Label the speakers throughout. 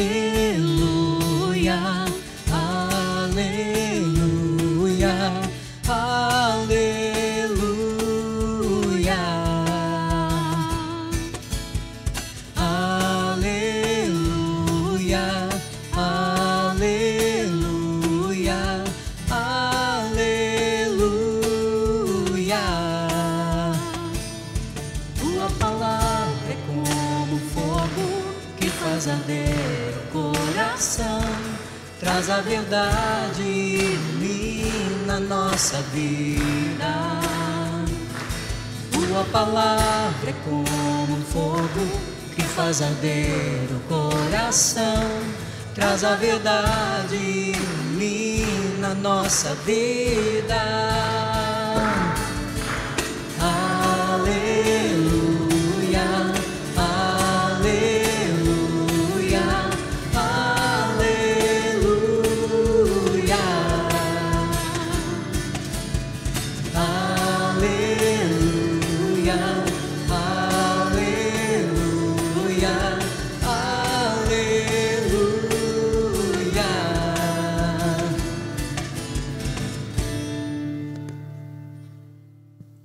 Speaker 1: see. A verdade ilumina nossa vida. Tua palavra é como um fogo que faz arder o coração. Traz a verdade ilumina nossa vida.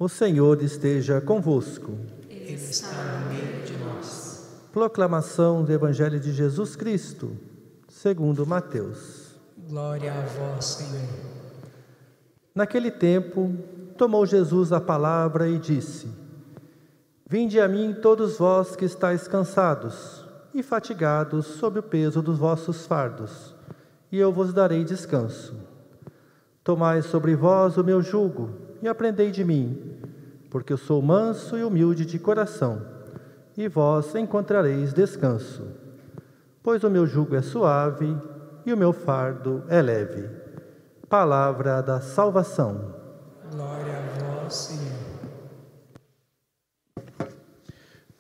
Speaker 2: O Senhor esteja convosco.
Speaker 1: Ele está no meio de nós.
Speaker 2: Proclamação do Evangelho de Jesus Cristo, segundo Mateus.
Speaker 1: Glória a vós, Senhor.
Speaker 2: Naquele tempo, tomou Jesus a palavra e disse: Vinde a mim todos vós que estáis cansados e fatigados sob o peso dos vossos fardos, e eu vos darei descanso. Tomai sobre vós o meu jugo e aprendei de mim porque eu sou manso e humilde de coração, e vós encontrareis descanso. Pois o meu jugo é suave e o meu fardo é leve. Palavra da salvação.
Speaker 1: Glória a vós, Senhor.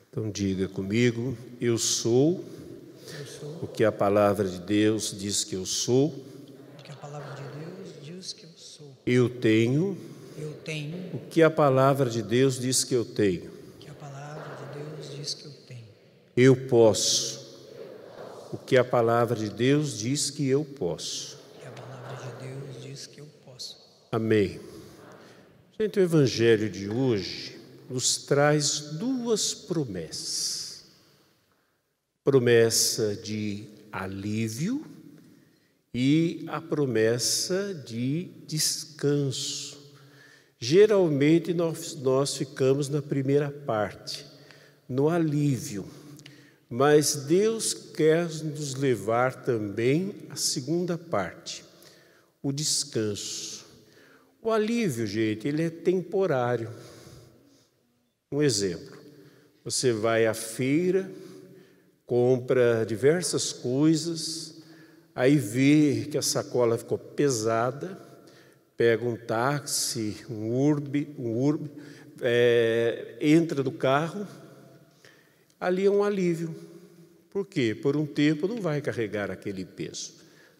Speaker 3: Então diga comigo, eu sou, eu sou, o que a palavra de Deus diz que eu sou.
Speaker 1: O que a palavra de Deus diz que eu sou.
Speaker 3: Eu tenho
Speaker 1: eu tenho.
Speaker 3: O que a palavra de Deus diz que eu tenho.
Speaker 1: Que a palavra de Deus diz que eu tenho.
Speaker 3: Eu posso. O que a palavra de Deus diz que eu posso.
Speaker 1: O que a palavra de Deus diz que eu posso.
Speaker 3: Amém. Gente, o evangelho de hoje nos traz duas promessas. Promessa de alívio e a promessa de descanso. Geralmente nós, nós ficamos na primeira parte, no alívio, mas Deus quer nos levar também à segunda parte, o descanso. O alívio, gente, ele é temporário. Um exemplo: você vai à feira, compra diversas coisas, aí vê que a sacola ficou pesada, pega um táxi, um urbe, um urbe é, entra no carro, ali é um alívio. Por quê? Por um tempo não vai carregar aquele peso,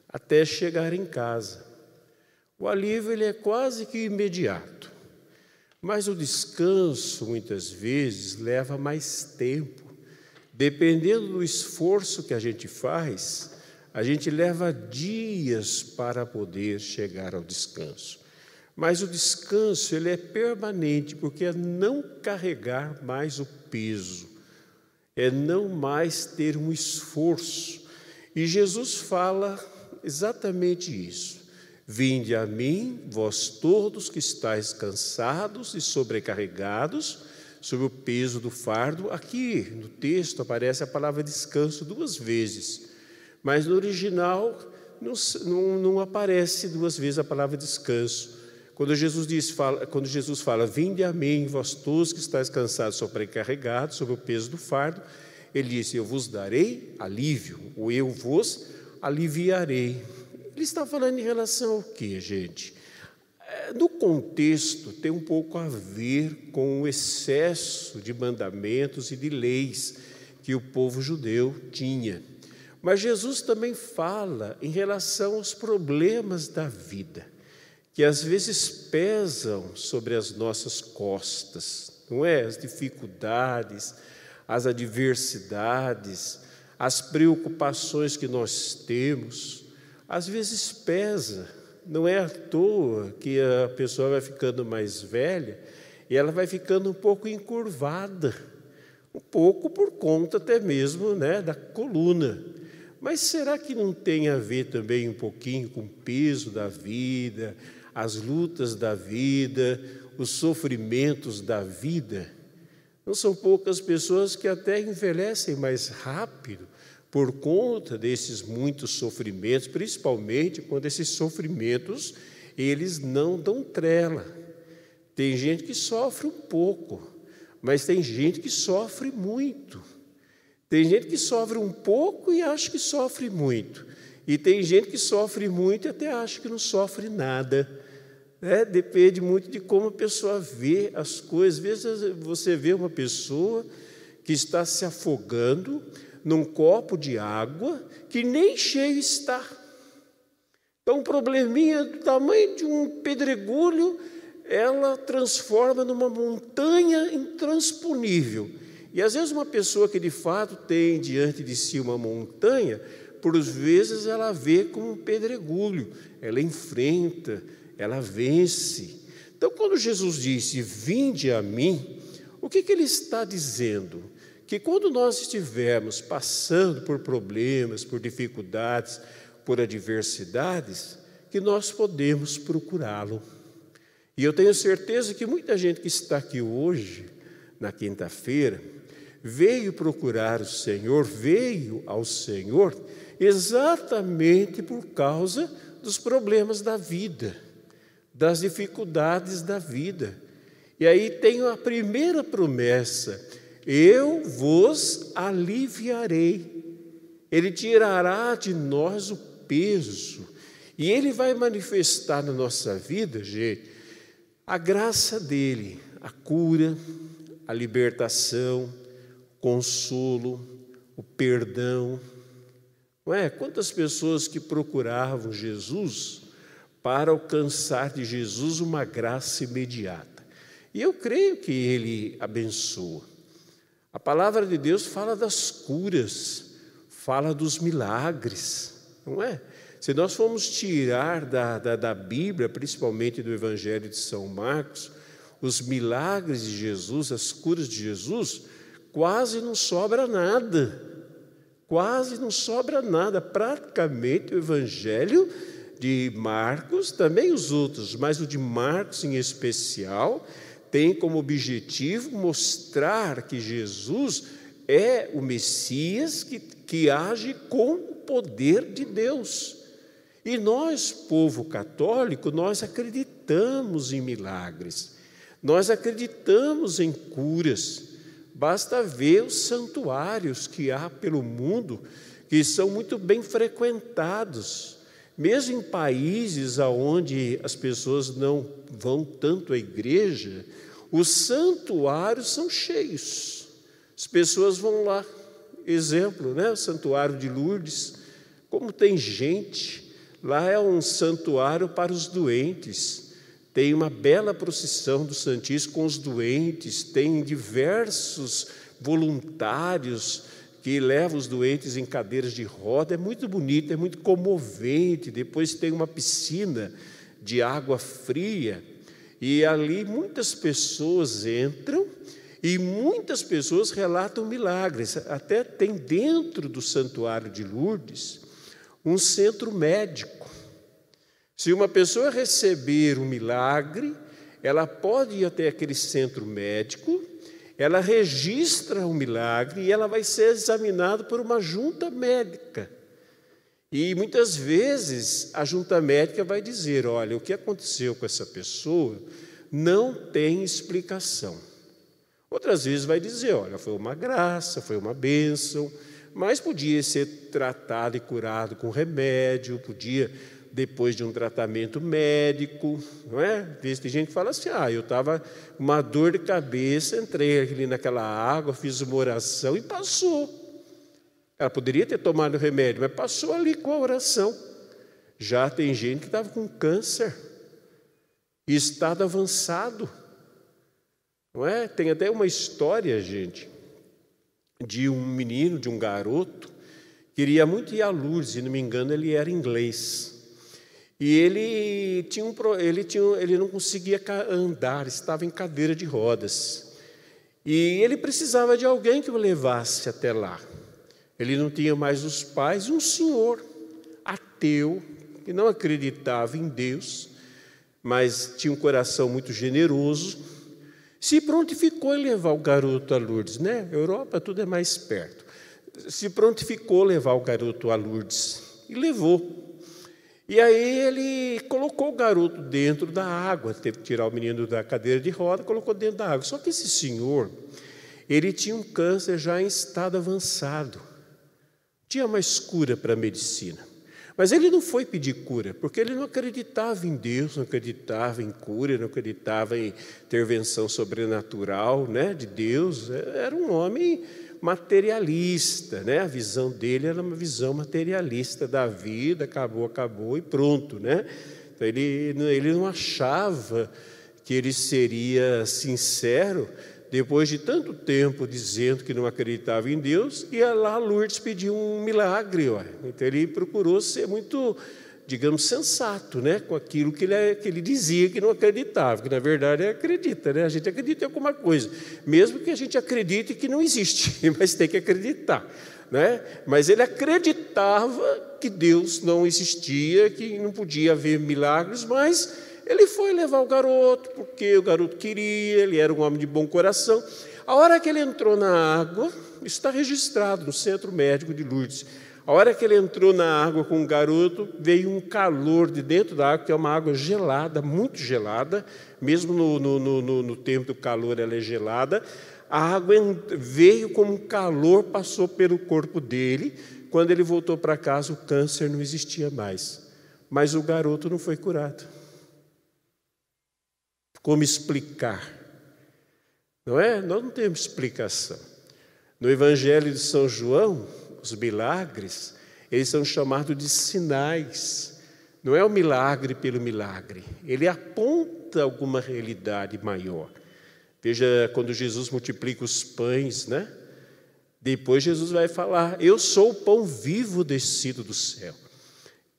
Speaker 3: até chegar em casa. O alívio ele é quase que imediato, mas o descanso muitas vezes leva mais tempo. Dependendo do esforço que a gente faz, a gente leva dias para poder chegar ao descanso. Mas o descanso ele é permanente, porque é não carregar mais o peso, é não mais ter um esforço. E Jesus fala exatamente isso. Vinde a mim, vós todos que estáis cansados e sobrecarregados, sob o peso do fardo. Aqui no texto aparece a palavra descanso duas vezes. Mas no original não, não, não aparece duas vezes a palavra descanso. Quando Jesus, diz, fala, quando Jesus fala, vinde a mim, vós todos que estáis cansados, sobrecarregados, sob o peso do fardo, ele disse, eu vos darei alívio, ou eu vos aliviarei. Ele está falando em relação ao que, gente? É, no contexto, tem um pouco a ver com o excesso de mandamentos e de leis que o povo judeu tinha. Mas Jesus também fala em relação aos problemas da vida, que às vezes pesam sobre as nossas costas, não é? As dificuldades, as adversidades, as preocupações que nós temos, às vezes pesa. Não é à toa que a pessoa vai ficando mais velha e ela vai ficando um pouco encurvada, um pouco por conta até mesmo né, da coluna. Mas será que não tem a ver também um pouquinho com o peso da vida, as lutas da vida, os sofrimentos da vida? Não são poucas pessoas que até envelhecem mais rápido por conta desses muitos sofrimentos, principalmente quando esses sofrimentos eles não dão trela. Tem gente que sofre um pouco, mas tem gente que sofre muito. Tem gente que sofre um pouco e acha que sofre muito. E tem gente que sofre muito e até acha que não sofre nada. É, depende muito de como a pessoa vê as coisas. Às vezes você vê uma pessoa que está se afogando num copo de água que nem cheio está. Então, um probleminha do tamanho de um pedregulho, ela transforma numa montanha intransponível. E às vezes uma pessoa que de fato tem diante de si uma montanha, por vezes ela vê como um pedregulho, ela enfrenta, ela vence. Então, quando Jesus disse: Vinde a mim, o que, que ele está dizendo? Que quando nós estivermos passando por problemas, por dificuldades, por adversidades, que nós podemos procurá-lo. E eu tenho certeza que muita gente que está aqui hoje, na quinta-feira, veio procurar o Senhor, veio ao Senhor exatamente por causa dos problemas da vida das dificuldades da vida. E aí tem a primeira promessa: eu vos aliviarei. Ele tirará de nós o peso. E ele vai manifestar na nossa vida, gente, a graça dele, a cura, a libertação, consolo, o perdão. Não é? Quantas pessoas que procuravam Jesus para alcançar de Jesus uma graça imediata. E eu creio que ele abençoa. A palavra de Deus fala das curas, fala dos milagres, não é? Se nós formos tirar da, da, da Bíblia, principalmente do Evangelho de São Marcos, os milagres de Jesus, as curas de Jesus, quase não sobra nada. Quase não sobra nada. Praticamente o Evangelho de Marcos, também os outros, mas o de Marcos em especial, tem como objetivo mostrar que Jesus é o Messias que, que age com o poder de Deus. E nós, povo católico, nós acreditamos em milagres, nós acreditamos em curas. Basta ver os santuários que há pelo mundo, que são muito bem frequentados. Mesmo em países onde as pessoas não vão tanto à igreja, os santuários são cheios. As pessoas vão lá. Exemplo, né? O santuário de Lourdes, como tem gente. Lá é um santuário para os doentes. Tem uma bela procissão do Santíssimo com os doentes, tem diversos voluntários que leva os doentes em cadeiras de roda, é muito bonito, é muito comovente. Depois tem uma piscina de água fria, e ali muitas pessoas entram e muitas pessoas relatam milagres. Até tem dentro do santuário de Lourdes um centro médico. Se uma pessoa receber um milagre, ela pode ir até aquele centro médico ela registra o milagre e ela vai ser examinada por uma junta médica. E muitas vezes a junta médica vai dizer: olha, o que aconteceu com essa pessoa não tem explicação. Outras vezes vai dizer: olha, foi uma graça, foi uma bênção, mas podia ser tratado e curado com remédio, podia depois de um tratamento médico, não é? Tem gente que fala assim: ah, eu estava uma dor de cabeça, entrei ali naquela água, fiz uma oração e passou. Ela poderia ter tomado remédio, mas passou ali com a oração. Já tem gente que estava com câncer, estado avançado, não é? Tem até uma história, gente, de um menino, de um garoto, queria muito ir a Lourdes, se não me engano, ele era inglês. E ele, tinha um, ele, tinha, ele não conseguia andar, estava em cadeira de rodas. E ele precisava de alguém que o levasse até lá. Ele não tinha mais os pais, um senhor ateu, que não acreditava em Deus, mas tinha um coração muito generoso, se prontificou em levar o garoto a Lourdes, né? Europa tudo é mais perto. Se prontificou levar o garoto a Lourdes e levou. E aí ele colocou o garoto dentro da água, teve que tirar o menino da cadeira de roda, colocou dentro da água. Só que esse senhor, ele tinha um câncer já em estado avançado. Tinha mais cura para a medicina. Mas ele não foi pedir cura, porque ele não acreditava em Deus, não acreditava em cura, não acreditava em intervenção sobrenatural né, de Deus. Era um homem materialista, né? A visão dele era uma visão materialista da vida, acabou, acabou e pronto, né? Então, ele, ele não achava que ele seria sincero depois de tanto tempo dizendo que não acreditava em Deus, ia lá Lourdes pedir um milagre. Ó. Então ele procurou ser muito, digamos, sensato né? com aquilo que ele, que ele dizia que não acreditava, que na verdade acredita, né? a gente acredita em alguma coisa, mesmo que a gente acredite que não existe, mas tem que acreditar. Né? Mas ele acreditava que Deus não existia, que não podia haver milagres, mas ele foi levar o garoto, porque o garoto queria, ele era um homem de bom coração. A hora que ele entrou na água, está registrado no centro médico de Lourdes. A hora que ele entrou na água com o garoto, veio um calor de dentro da água, que é uma água gelada, muito gelada, mesmo no, no, no, no tempo do calor ela é gelada. A água veio como um calor, passou pelo corpo dele. Quando ele voltou para casa, o câncer não existia mais. Mas o garoto não foi curado. Como explicar? Não é? Nós não temos explicação. No Evangelho de São João, os milagres, eles são chamados de sinais. Não é o milagre pelo milagre, ele aponta alguma realidade maior. Veja quando Jesus multiplica os pães, né? Depois Jesus vai falar: Eu sou o pão vivo descido do céu.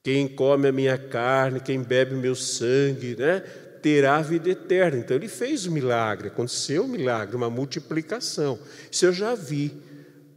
Speaker 3: Quem come a minha carne, quem bebe o meu sangue, né? terá a vida eterna. Então ele fez o milagre, aconteceu o milagre, uma multiplicação. Isso eu já vi.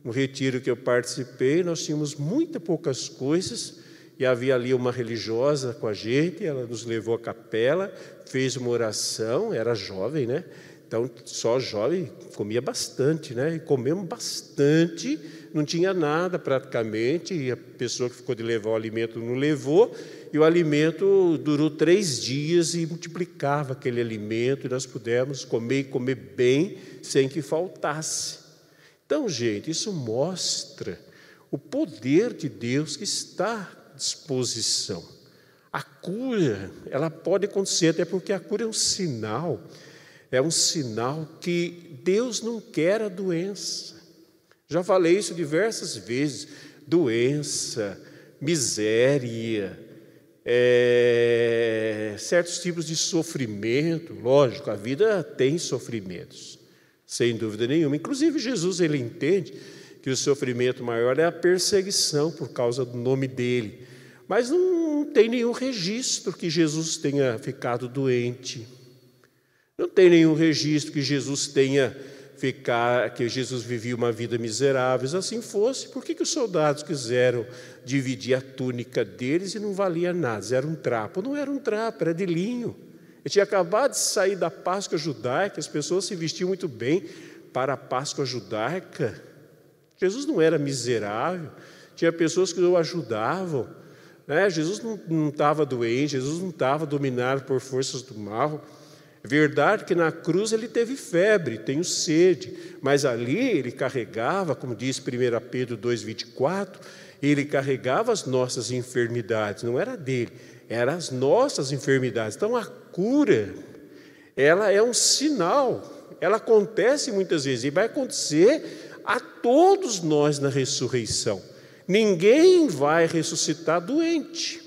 Speaker 3: No retiro que eu participei, nós tínhamos muitas poucas coisas e havia ali uma religiosa com a gente, ela nos levou à capela, fez uma oração, era jovem, né? Então, só jovem comia bastante, né? E comemos bastante, não tinha nada praticamente, e a pessoa que ficou de levar o alimento não levou, e o alimento durou três dias e multiplicava aquele alimento, e nós pudemos comer e comer bem sem que faltasse. Então, gente, isso mostra o poder de Deus que está à disposição. A cura, ela pode acontecer, até porque a cura é um sinal, é um sinal que Deus não quer a doença. Já falei isso diversas vezes: doença, miséria, é, certos tipos de sofrimento, lógico, a vida tem sofrimentos, sem dúvida nenhuma. Inclusive, Jesus ele entende que o sofrimento maior é a perseguição por causa do nome dele. Mas não tem nenhum registro que Jesus tenha ficado doente. Não tem nenhum registro que Jesus tenha ficar, que Jesus vivia uma vida miserável. Se assim fosse, por que, que os soldados quiseram dividir a túnica deles e não valia nada? Era um trapo. Não era um trapo, era de linho. Ele tinha acabado de sair da Páscoa judaica, as pessoas se vestiam muito bem para a Páscoa judaica. Jesus não era miserável, tinha pessoas que o ajudavam. Né? Jesus não, não estava doente, Jesus não estava dominado por forças do mal. É verdade que na cruz ele teve febre, tenho sede, mas ali ele carregava, como diz 1 Pedro 2,24, ele carregava as nossas enfermidades, não era dele, eram as nossas enfermidades. Então a cura, ela é um sinal, ela acontece muitas vezes e vai acontecer a todos nós na ressurreição. Ninguém vai ressuscitar doente,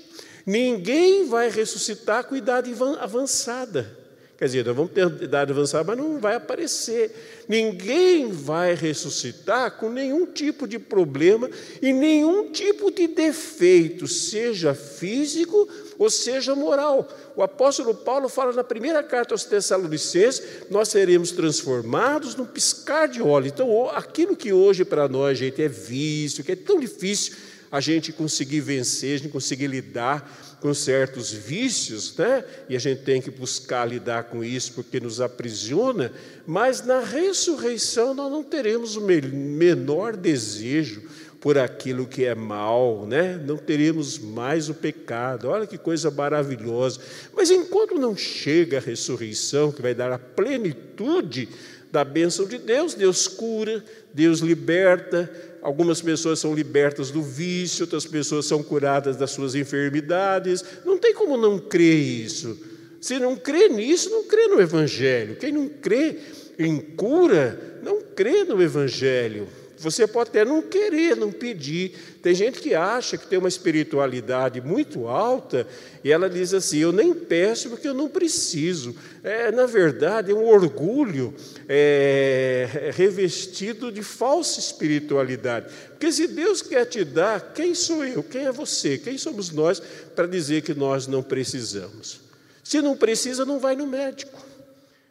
Speaker 3: ninguém vai ressuscitar com idade avançada. Quer dizer, nós vamos ter idade avançada, mas não vai aparecer. Ninguém vai ressuscitar com nenhum tipo de problema e nenhum tipo de defeito, seja físico ou seja moral. O apóstolo Paulo fala na primeira carta aos Tessalonicenses: nós seremos transformados num piscar de óleo. Então, aquilo que hoje para nós, gente, é vício, que é tão difícil a gente conseguir vencer, a gente conseguir lidar com certos vícios, né? e a gente tem que buscar lidar com isso porque nos aprisiona, mas na ressurreição nós não teremos o menor desejo por aquilo que é mal, né? não teremos mais o pecado. Olha que coisa maravilhosa. Mas enquanto não chega a ressurreição, que vai dar a plenitude da bênção de Deus, Deus cura, Deus liberta, Algumas pessoas são libertas do vício, outras pessoas são curadas das suas enfermidades. Não tem como não crer isso. Se não crê nisso, não crê no Evangelho. Quem não crê em cura, não crê no Evangelho. Você pode até não querer, não pedir. Tem gente que acha que tem uma espiritualidade muito alta e ela diz assim: Eu nem peço porque eu não preciso. É, na verdade, é um orgulho é, revestido de falsa espiritualidade. Porque se Deus quer te dar, quem sou eu? Quem é você? Quem somos nós para dizer que nós não precisamos? Se não precisa, não vai no médico.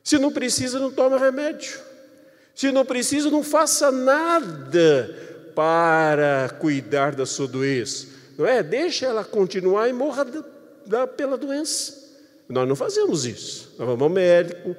Speaker 3: Se não precisa, não toma remédio. Se não precisa, não faça nada para cuidar da sua doença. Não é? Deixa ela continuar e morra da, pela doença. Nós não fazemos isso. Nós vamos ao médico,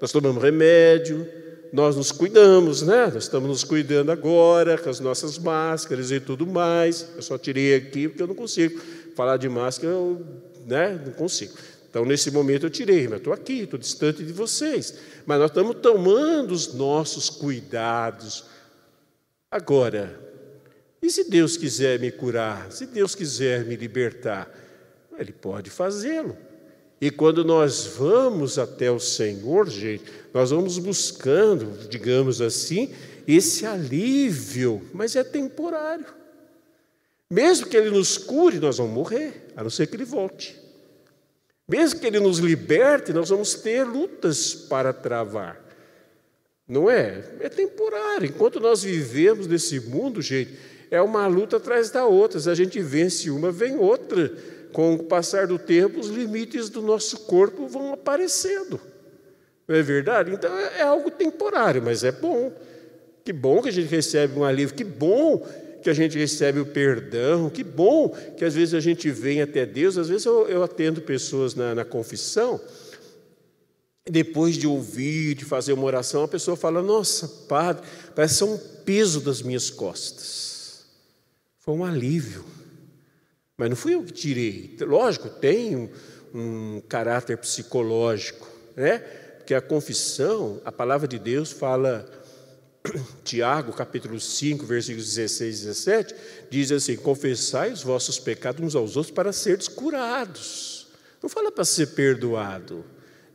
Speaker 3: nós tomamos remédio, nós nos cuidamos, né? Nós estamos nos cuidando agora com as nossas máscaras e tudo mais. Eu só tirei aqui porque eu não consigo falar de máscara, eu né? não consigo. Então, nesse momento eu tirei, mas estou aqui, estou distante de vocês. Mas nós estamos tomando os nossos cuidados. Agora, e se Deus quiser me curar? Se Deus quiser me libertar? Ele pode fazê-lo. E quando nós vamos até o Senhor, gente, nós vamos buscando, digamos assim, esse alívio, mas é temporário. Mesmo que Ele nos cure, nós vamos morrer, a não ser que Ele volte. Mesmo que Ele nos liberte, nós vamos ter lutas para travar. Não é? É temporário. Enquanto nós vivemos nesse mundo, gente, é uma luta atrás da outra. Se a gente vence uma, vem outra. Com o passar do tempo, os limites do nosso corpo vão aparecendo. Não é verdade? Então é algo temporário, mas é bom. Que bom que a gente recebe um alívio, que bom que a gente recebe o perdão, que bom que às vezes a gente vem até Deus. Às vezes eu, eu atendo pessoas na, na confissão, depois de ouvir, de fazer uma oração, a pessoa fala: Nossa, Padre, parece um peso das minhas costas. Foi um alívio. Mas não fui eu que tirei. Lógico, tem um, um caráter psicológico, né? Porque a confissão, a palavra de Deus fala Tiago, capítulo 5, versículos 16 e 17, diz assim: Confessai os vossos pecados uns aos outros para seres curados. Não fala para ser perdoado,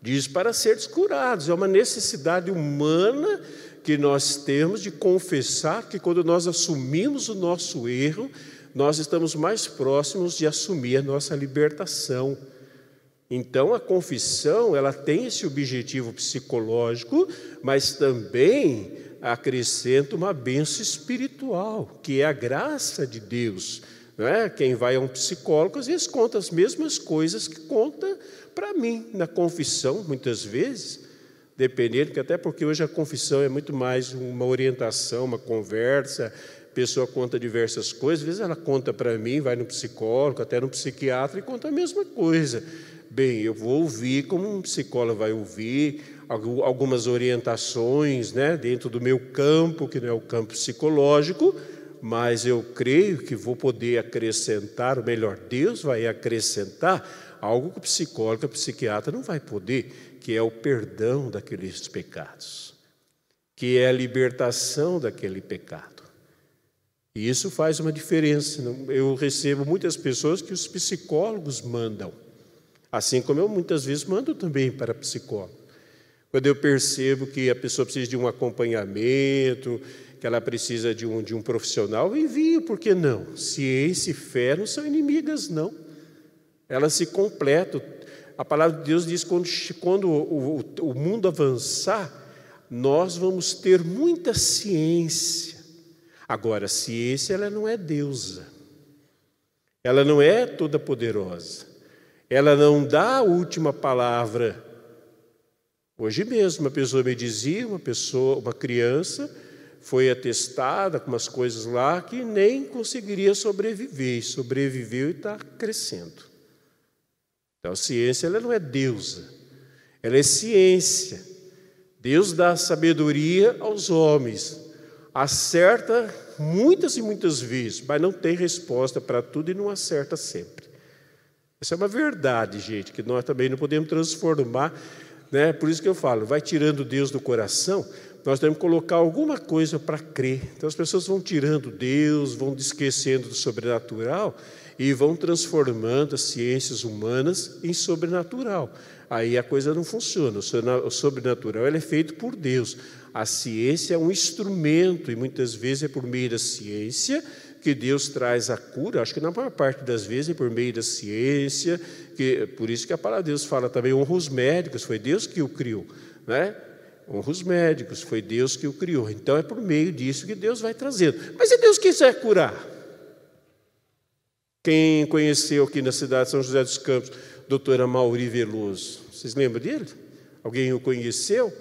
Speaker 3: diz para seres curados. É uma necessidade humana que nós temos de confessar que quando nós assumimos o nosso erro, nós estamos mais próximos de assumir a nossa libertação. Então a confissão, ela tem esse objetivo psicológico, mas também acrescenta uma benção espiritual, que é a graça de Deus. Não é? Quem vai a um psicólogo às vezes conta as mesmas coisas que conta para mim na confissão, muitas vezes, dependendo, que até porque hoje a confissão é muito mais uma orientação, uma conversa, a pessoa conta diversas coisas, às vezes ela conta para mim, vai no psicólogo, até no psiquiatra e conta a mesma coisa. Bem, eu vou ouvir como um psicólogo vai ouvir, algumas orientações né, dentro do meu campo, que não é o campo psicológico, mas eu creio que vou poder acrescentar, ou melhor, Deus vai acrescentar algo que o psicólogo, o psiquiatra não vai poder, que é o perdão daqueles pecados, que é a libertação daquele pecado. E isso faz uma diferença. Eu recebo muitas pessoas que os psicólogos mandam, assim como eu muitas vezes mando também para psicólogo. Quando eu percebo que a pessoa precisa de um acompanhamento, que ela precisa de um, de um profissional, envio, por que não? Ciência e fé não são inimigas, não. Elas se completam. a palavra de Deus diz que quando, quando o, o, o mundo avançar, nós vamos ter muita ciência. Agora, a ciência ela não é deusa. Ela não é toda poderosa. Ela não dá a última palavra. Hoje mesmo, uma pessoa me dizia, uma pessoa, uma criança, foi atestada com umas coisas lá que nem conseguiria sobreviver, sobreviveu e está crescendo. Então, a ciência ela não é deusa, ela é ciência. Deus dá sabedoria aos homens, acerta muitas e muitas vezes, mas não tem resposta para tudo e não acerta sempre. Essa é uma verdade, gente, que nós também não podemos transformar, né? Por isso que eu falo, vai tirando Deus do coração, nós temos que colocar alguma coisa para crer. Então as pessoas vão tirando Deus, vão esquecendo do sobrenatural e vão transformando as ciências humanas em sobrenatural. Aí a coisa não funciona. O sobrenatural é feito por Deus. A ciência é um instrumento e muitas vezes é por meio da ciência que Deus traz a cura. Acho que na maior parte das vezes é por meio da ciência, que por isso que a palavra de Deus fala também honra os médicos, foi Deus que o criou, né? honra os médicos, foi Deus que o criou. Então é por meio disso que Deus vai trazendo. Mas se Deus quiser curar, quem conheceu aqui na cidade de São José dos Campos, doutora Mauri Veloso, vocês lembram dele? Alguém o conheceu?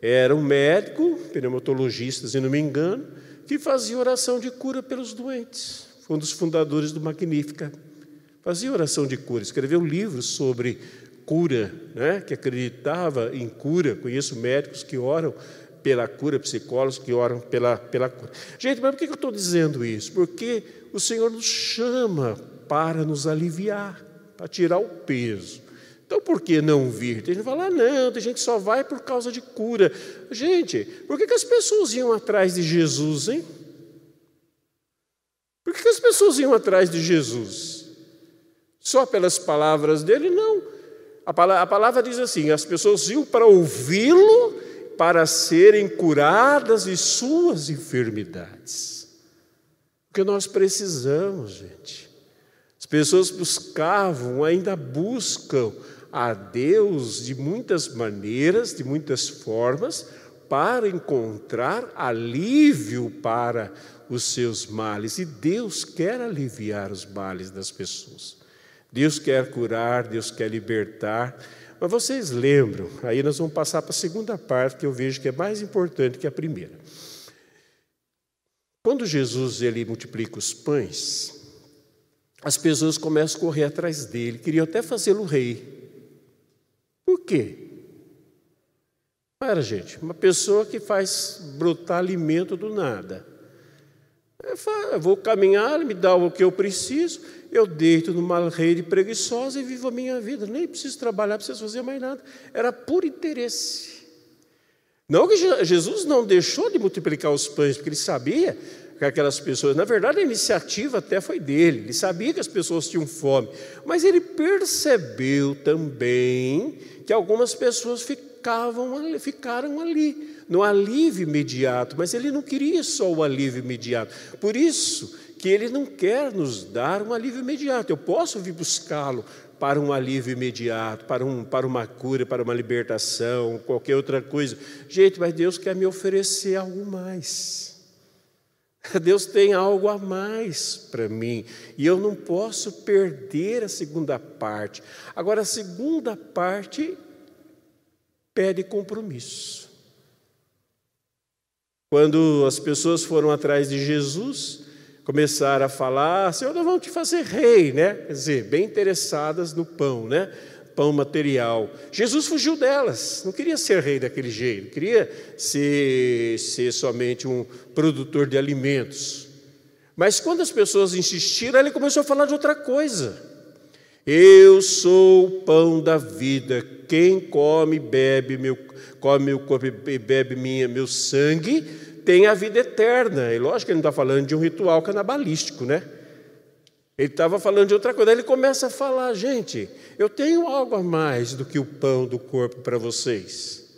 Speaker 3: Era um médico, pneumatologista, se não me engano, que fazia oração de cura pelos doentes. Foi um dos fundadores do Magnífica. Fazia oração de cura, escreveu um livro sobre cura, né? que acreditava em cura. Conheço médicos que oram pela cura, psicólogos que oram pela, pela cura. Gente, mas por que eu estou dizendo isso? Porque o Senhor nos chama para nos aliviar, para tirar o peso. Então, por que não vir? Tem gente que fala, ah, não, tem gente que só vai por causa de cura. Gente, por que, que as pessoas iam atrás de Jesus, hein? Por que, que as pessoas iam atrás de Jesus? Só pelas palavras dele? Não. A palavra, a palavra diz assim: as pessoas iam para ouvi-lo para serem curadas de suas enfermidades. O que nós precisamos, gente. As pessoas buscavam, ainda buscam a Deus de muitas maneiras, de muitas formas, para encontrar alívio para os seus males. E Deus quer aliviar os males das pessoas. Deus quer curar, Deus quer libertar. Mas vocês lembram, aí nós vamos passar para a segunda parte que eu vejo que é mais importante que a primeira. Quando Jesus ele multiplica os pães, as pessoas começam a correr atrás dele, queriam até fazê-lo rei. Por quê? Era, gente, uma pessoa que faz brotar alimento do nada. Eu vou caminhar, me dá o que eu preciso, eu deito numa rede preguiçosa e vivo a minha vida. Nem preciso trabalhar, preciso fazer mais nada. Era por interesse. Não que Jesus não deixou de multiplicar os pães, porque ele sabia que aquelas pessoas, na verdade, a iniciativa até foi dele, ele sabia que as pessoas tinham fome, mas ele percebeu também que algumas pessoas ficavam, ficaram ali, no alívio imediato, mas ele não queria só o alívio imediato. Por isso que Ele não quer nos dar um alívio imediato. Eu posso vir buscá-lo para um alívio imediato, para, um, para uma cura, para uma libertação, qualquer outra coisa. Gente, mas Deus quer me oferecer algo mais. Deus tem algo a mais para mim e eu não posso perder a segunda parte. Agora, a segunda parte pede compromisso. Quando as pessoas foram atrás de Jesus, começaram a falar, Senhor, nós vamos te fazer rei, né? Quer dizer, bem interessadas no pão, né? Pão material. Jesus fugiu delas, não queria ser rei daquele jeito, queria ser, ser somente um produtor de alimentos. Mas quando as pessoas insistiram, ele começou a falar de outra coisa. Eu sou o pão da vida. Quem come, bebe meu, come meu corpo e bebe minha, meu sangue, tem a vida eterna. E lógico que ele não está falando de um ritual canabalístico, né? Ele estava falando de outra coisa. Aí ele começa a falar, gente, eu tenho algo a mais do que o pão do corpo para vocês.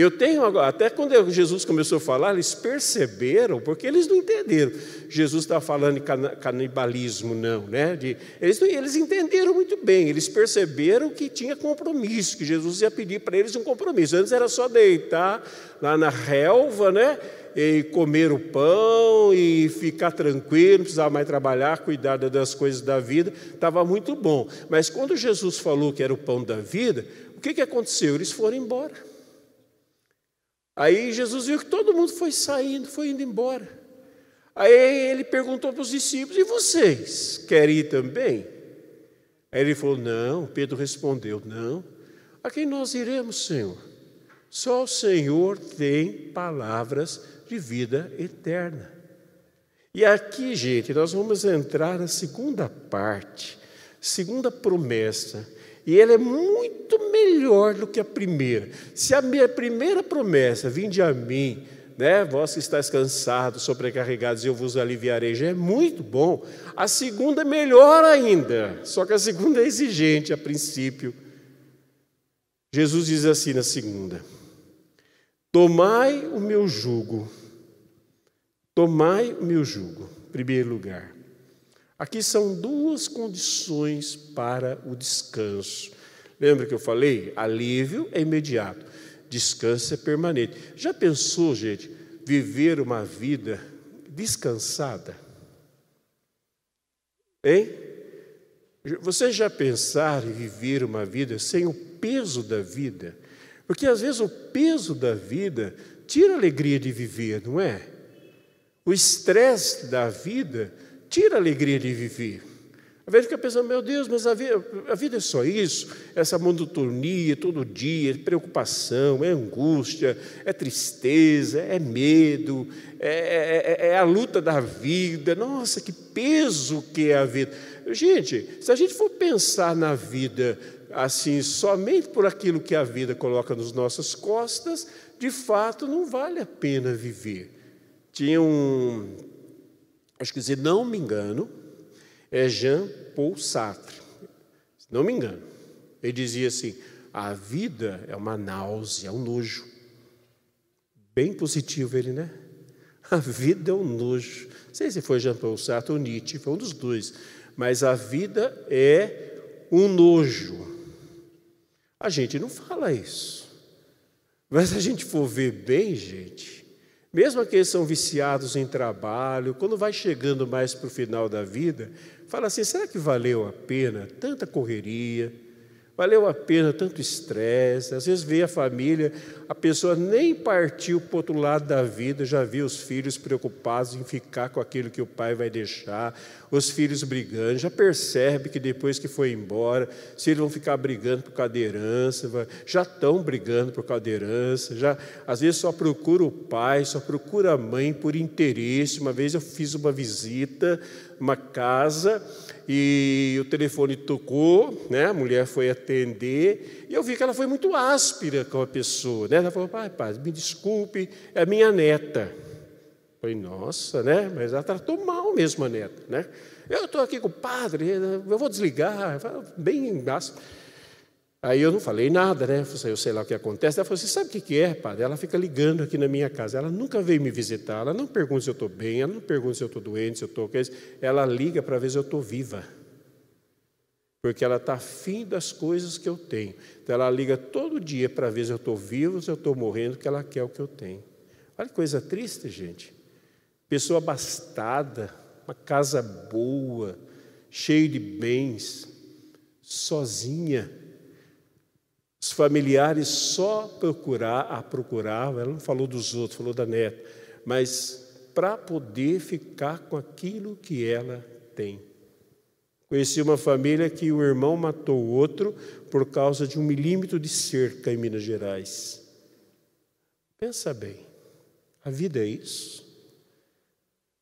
Speaker 3: Eu tenho agora, até quando Jesus começou a falar, eles perceberam, porque eles não entenderam. Jesus estava falando de canibalismo, não, né? De, eles, eles entenderam muito bem, eles perceberam que tinha compromisso, que Jesus ia pedir para eles um compromisso. Antes era só deitar lá na relva, né? E comer o pão e ficar tranquilo, não precisava mais trabalhar, cuidar das coisas da vida, estava muito bom. Mas quando Jesus falou que era o pão da vida, o que, que aconteceu? Eles foram embora. Aí Jesus viu que todo mundo foi saindo, foi indo embora. Aí ele perguntou para os discípulos: E vocês querem ir também? Aí ele falou: Não. Pedro respondeu: Não. A quem nós iremos, Senhor? Só o Senhor tem palavras de vida eterna. E aqui, gente, nós vamos entrar na segunda parte, segunda promessa e ela é muito melhor do que a primeira. Se a minha primeira promessa, vinde a mim, né, vós que estáis cansados, sobrecarregados, eu vos aliviarei, já é muito bom. A segunda é melhor ainda, só que a segunda é exigente a princípio. Jesus diz assim na segunda: Tomai o meu jugo, tomai o meu jugo, em primeiro lugar. Aqui são duas condições para o descanso. Lembra que eu falei? Alívio é imediato, descanso é permanente. Já pensou, gente, viver uma vida descansada? Hein? Você já pensar em viver uma vida sem o peso da vida? Porque às vezes o peso da vida tira a alegria de viver, não é? O estresse da vida tira a alegria de viver. Às vezes fica pensando, meu Deus, mas a vida, a vida é só isso, essa monotonia todo dia, é preocupação, é angústia, é tristeza, é medo, é, é, é, é a luta da vida. Nossa, que peso que é a vida. Gente, se a gente for pensar na vida assim, somente por aquilo que a vida coloca nas nossas costas, de fato não vale a pena viver. Tinha um, acho que dizer, não me engano, é Jean Paul Sartre. Não me engano. Ele dizia assim: a vida é uma náusea, é um nojo. Bem positivo ele, né? A vida é um nojo. Não sei se foi Jean Paul Sartre ou Nietzsche, foi um dos dois. Mas a vida é um nojo. A gente não fala isso. Mas se a gente for ver bem, gente, mesmo aqueles que são viciados em trabalho, quando vai chegando mais para o final da vida, fala assim: será que valeu a pena tanta correria? Valeu a pena tanto estresse. Às vezes vê a família, a pessoa nem partiu para o outro lado da vida, já vê os filhos preocupados em ficar com aquilo que o pai vai deixar, os filhos brigando, já percebe que depois que foi embora, se eles vão ficar brigando por causa da herança, já estão brigando por causa da herança, já, às vezes só procura o pai, só procura a mãe por interesse. Uma vez eu fiz uma visita, uma casa, e o telefone tocou, né? a mulher foi atender, e eu vi que ela foi muito áspera com a pessoa. Né? Ela falou, pai, pai, me desculpe, é minha neta. Eu falei, nossa, né? Mas ela tratou mal mesmo a neta, né? Eu estou aqui com o padre, eu vou desligar, bem áspero. Aí eu não falei nada, né? Eu sei lá o que acontece. Ela falou assim: sabe o que é, padre? Ela fica ligando aqui na minha casa. Ela nunca veio me visitar. Ela não pergunta se eu estou bem, ela não pergunta se eu estou doente, se eu estou. Ela liga para ver se eu estou viva. Porque ela está afim das coisas que eu tenho. Então ela liga todo dia para ver se eu estou vivo, se eu estou morrendo, que ela quer o que eu tenho. Olha que coisa triste, gente. Pessoa abastada, uma casa boa, cheia de bens, sozinha os familiares só procurar, a procuravam, ela não falou dos outros, falou da neta, mas para poder ficar com aquilo que ela tem. Conheci uma família que o irmão matou o outro por causa de um milímetro de cerca em Minas Gerais. Pensa bem, a vida é isso.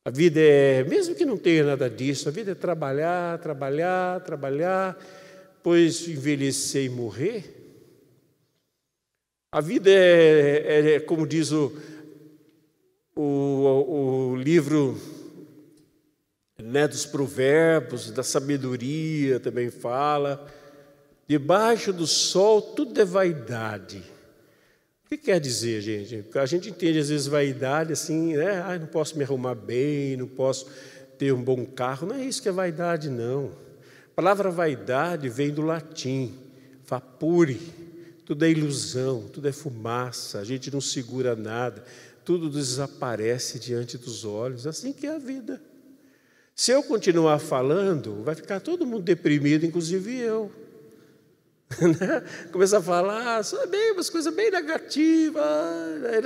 Speaker 3: A vida é, mesmo que não tenha nada disso, a vida é trabalhar, trabalhar, trabalhar, pois envelhecer e morrer. A vida é, é, é como diz o, o, o livro né, dos provérbios, da sabedoria também fala. Debaixo do sol tudo é vaidade. O que quer dizer, gente? A gente entende às vezes vaidade assim, né? Ah, não posso me arrumar bem, não posso ter um bom carro. Não é isso que é vaidade, não. A palavra vaidade vem do latim, vapore. Tudo é ilusão, tudo é fumaça, a gente não segura nada, tudo desaparece diante dos olhos. Assim que é a vida. Se eu continuar falando, vai ficar todo mundo deprimido, inclusive eu. Né? Começa a falar, ah, bem, umas coisas bem negativas. Né?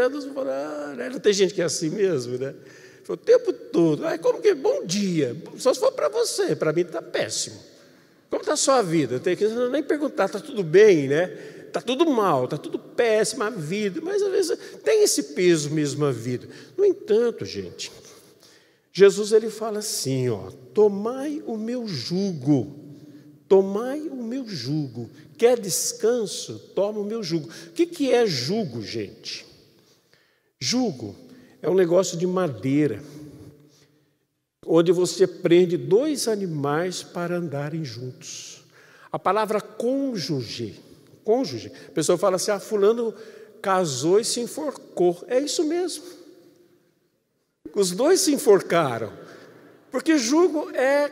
Speaker 3: Né? Não tem gente que é assim mesmo, né? O tempo todo. Ai, como que bom dia? Só se for para você, para mim está péssimo. Como está a sua vida? Tem que nem perguntar, está tudo bem, né? Está tudo mal, está tudo péssimo a vida, mas às vezes tem esse peso mesmo a vida. No entanto, gente, Jesus ele fala assim, ó, tomai o meu jugo, tomai o meu jugo. Quer descanso? Toma o meu jugo. O que, que é jugo, gente? Jugo é um negócio de madeira, onde você prende dois animais para andarem juntos. A palavra cônjuge, cônjuge, a pessoa fala assim: ah, fulano casou e se enforcou. É isso mesmo. Os dois se enforcaram. Porque jugo é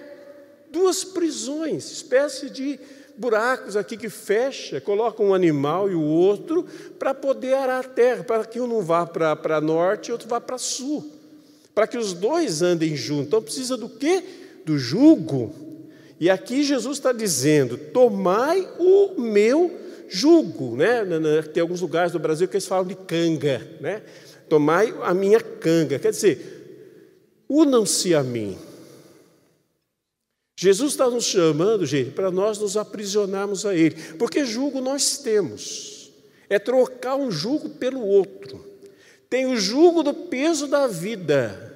Speaker 3: duas prisões, espécie de buracos aqui que fecha, coloca um animal e o outro para poder arar a terra, para que um não vá para norte e outro vá para sul. Para que os dois andem juntos. Então precisa do quê? Do jugo. E aqui Jesus está dizendo: tomai o meu jugo. Né? Tem alguns lugares do Brasil que eles falam de canga. Né? Tomai a minha canga. Quer dizer, unam-se a mim. Jesus está nos chamando, gente, para nós nos aprisionarmos a Ele, porque jugo nós temos, é trocar um jugo pelo outro. Tem o jugo do peso da vida,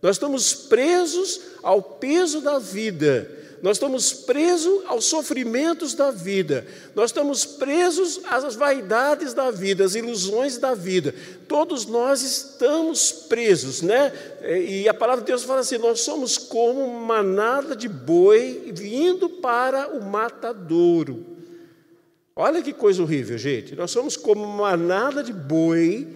Speaker 3: nós estamos presos ao peso da vida nós estamos presos aos sofrimentos da vida, nós estamos presos às vaidades da vida, às ilusões da vida. Todos nós estamos presos, né? E a palavra de Deus fala assim: nós somos como manada de boi vindo para o matadouro. Olha que coisa horrível, gente. Nós somos como manada de boi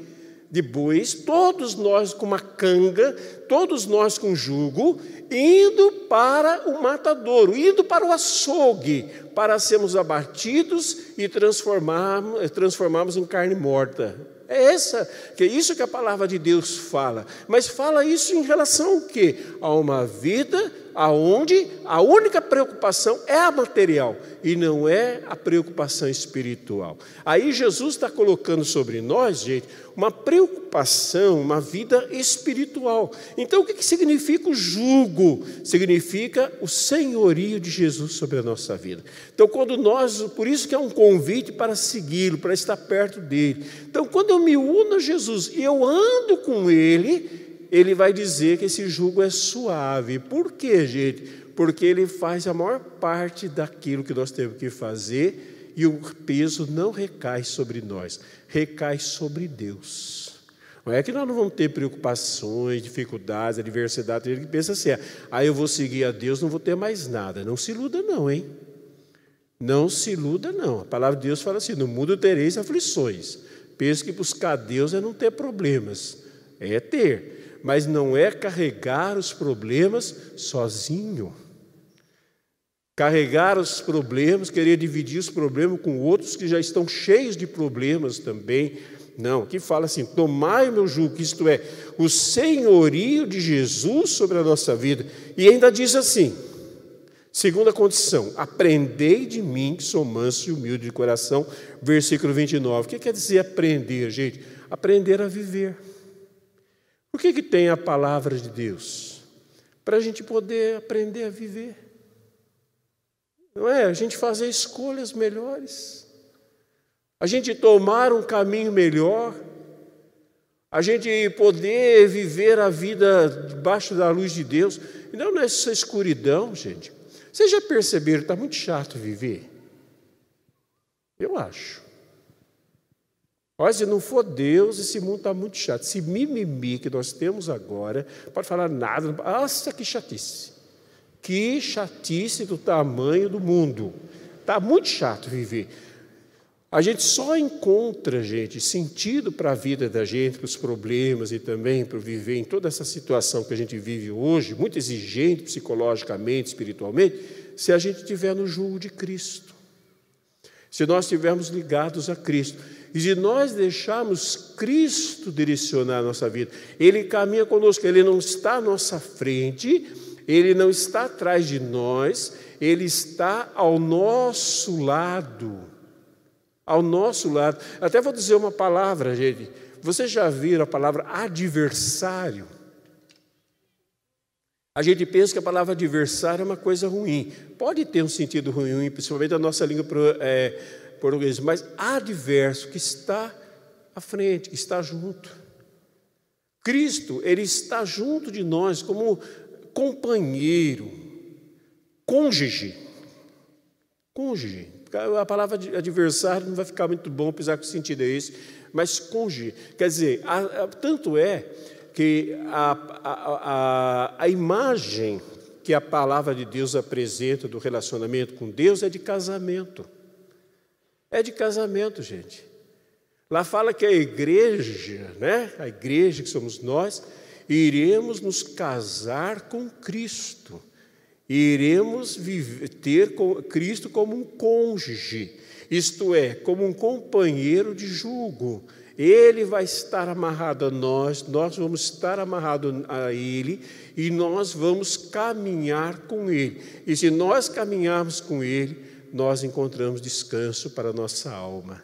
Speaker 3: de bois, todos nós com uma canga, todos nós com jugo, indo para o matadouro, indo para o açougue, para sermos abatidos e transformarmos, transformarmos em carne morta. É essa, que é isso que a palavra de Deus fala. Mas fala isso em relação ao quê? A uma vida aonde a única preocupação é a material e não é a preocupação espiritual. Aí Jesus está colocando sobre nós, gente, uma preocupação, uma vida espiritual. Então, o que significa o jugo? Significa o senhorio de Jesus sobre a nossa vida. Então, quando nós, por isso que é um convite para segui-lo, para estar perto dele. Então, quando eu me uno a Jesus e eu ando com ele, ele vai dizer que esse jugo é suave. Por quê, gente? Porque ele faz a maior parte daquilo que nós temos que fazer e o peso não recai sobre nós, recai sobre Deus. Não é que nós não vamos ter preocupações, dificuldades, adversidades. Ele pensa assim: aí ah, eu vou seguir a Deus, não vou ter mais nada. Não se iluda, não, hein? Não se iluda, não. A palavra de Deus fala assim: no mundo tereis aflições. Pensa que buscar Deus é não ter problemas, é ter mas não é carregar os problemas sozinho. Carregar os problemas, querer dividir os problemas com outros que já estão cheios de problemas também. Não, aqui fala assim: tomai o meu jugo, isto é, o senhorio de Jesus sobre a nossa vida. E ainda diz assim: segunda condição, aprendei de mim, que sou manso e humilde de coração, versículo 29. O que quer dizer aprender, gente? Aprender a viver. Por que, que tem a palavra de Deus? Para a gente poder aprender a viver. Não é? A gente fazer escolhas melhores. A gente tomar um caminho melhor. A gente poder viver a vida debaixo da luz de Deus. E não nessa escuridão, gente. Vocês já perceberam, está muito chato viver? Eu acho. Olha, se não for Deus, esse mundo está muito chato. Esse mimimi que nós temos agora, pode falar nada. Nossa, que chatice. Que chatice do tamanho do mundo. Está muito chato viver. A gente só encontra, gente, sentido para a vida da gente, para os problemas e também para viver em toda essa situação que a gente vive hoje, muito exigente psicologicamente, espiritualmente, se a gente estiver no jugo de Cristo. Se nós estivermos ligados a Cristo. E se nós deixarmos Cristo direcionar a nossa vida, Ele caminha conosco, Ele não está à nossa frente, Ele não está atrás de nós, Ele está ao nosso lado ao nosso lado. Até vou dizer uma palavra, gente. Vocês já viram a palavra adversário? A gente pensa que a palavra adversário é uma coisa ruim. Pode ter um sentido ruim, principalmente na nossa língua é, portuguesa, mas adverso, que está à frente, que está junto. Cristo, Ele está junto de nós como companheiro, cônjuge. Cônjuge. A palavra adversário não vai ficar muito bom, apesar que o sentido é esse, mas cônjuge. Quer dizer, a, a, tanto é que a, a imagem que a palavra de Deus apresenta do relacionamento com Deus é de casamento. É de casamento, gente. Lá fala que a igreja, né? A igreja que somos nós, iremos nos casar com Cristo iremos viver, ter Cristo como um cônjuge, isto é, como um companheiro de julgo. Ele vai estar amarrado a nós, nós vamos estar amarrados a Ele e nós vamos caminhar com Ele. E se nós caminharmos com Ele, nós encontramos descanso para a nossa alma.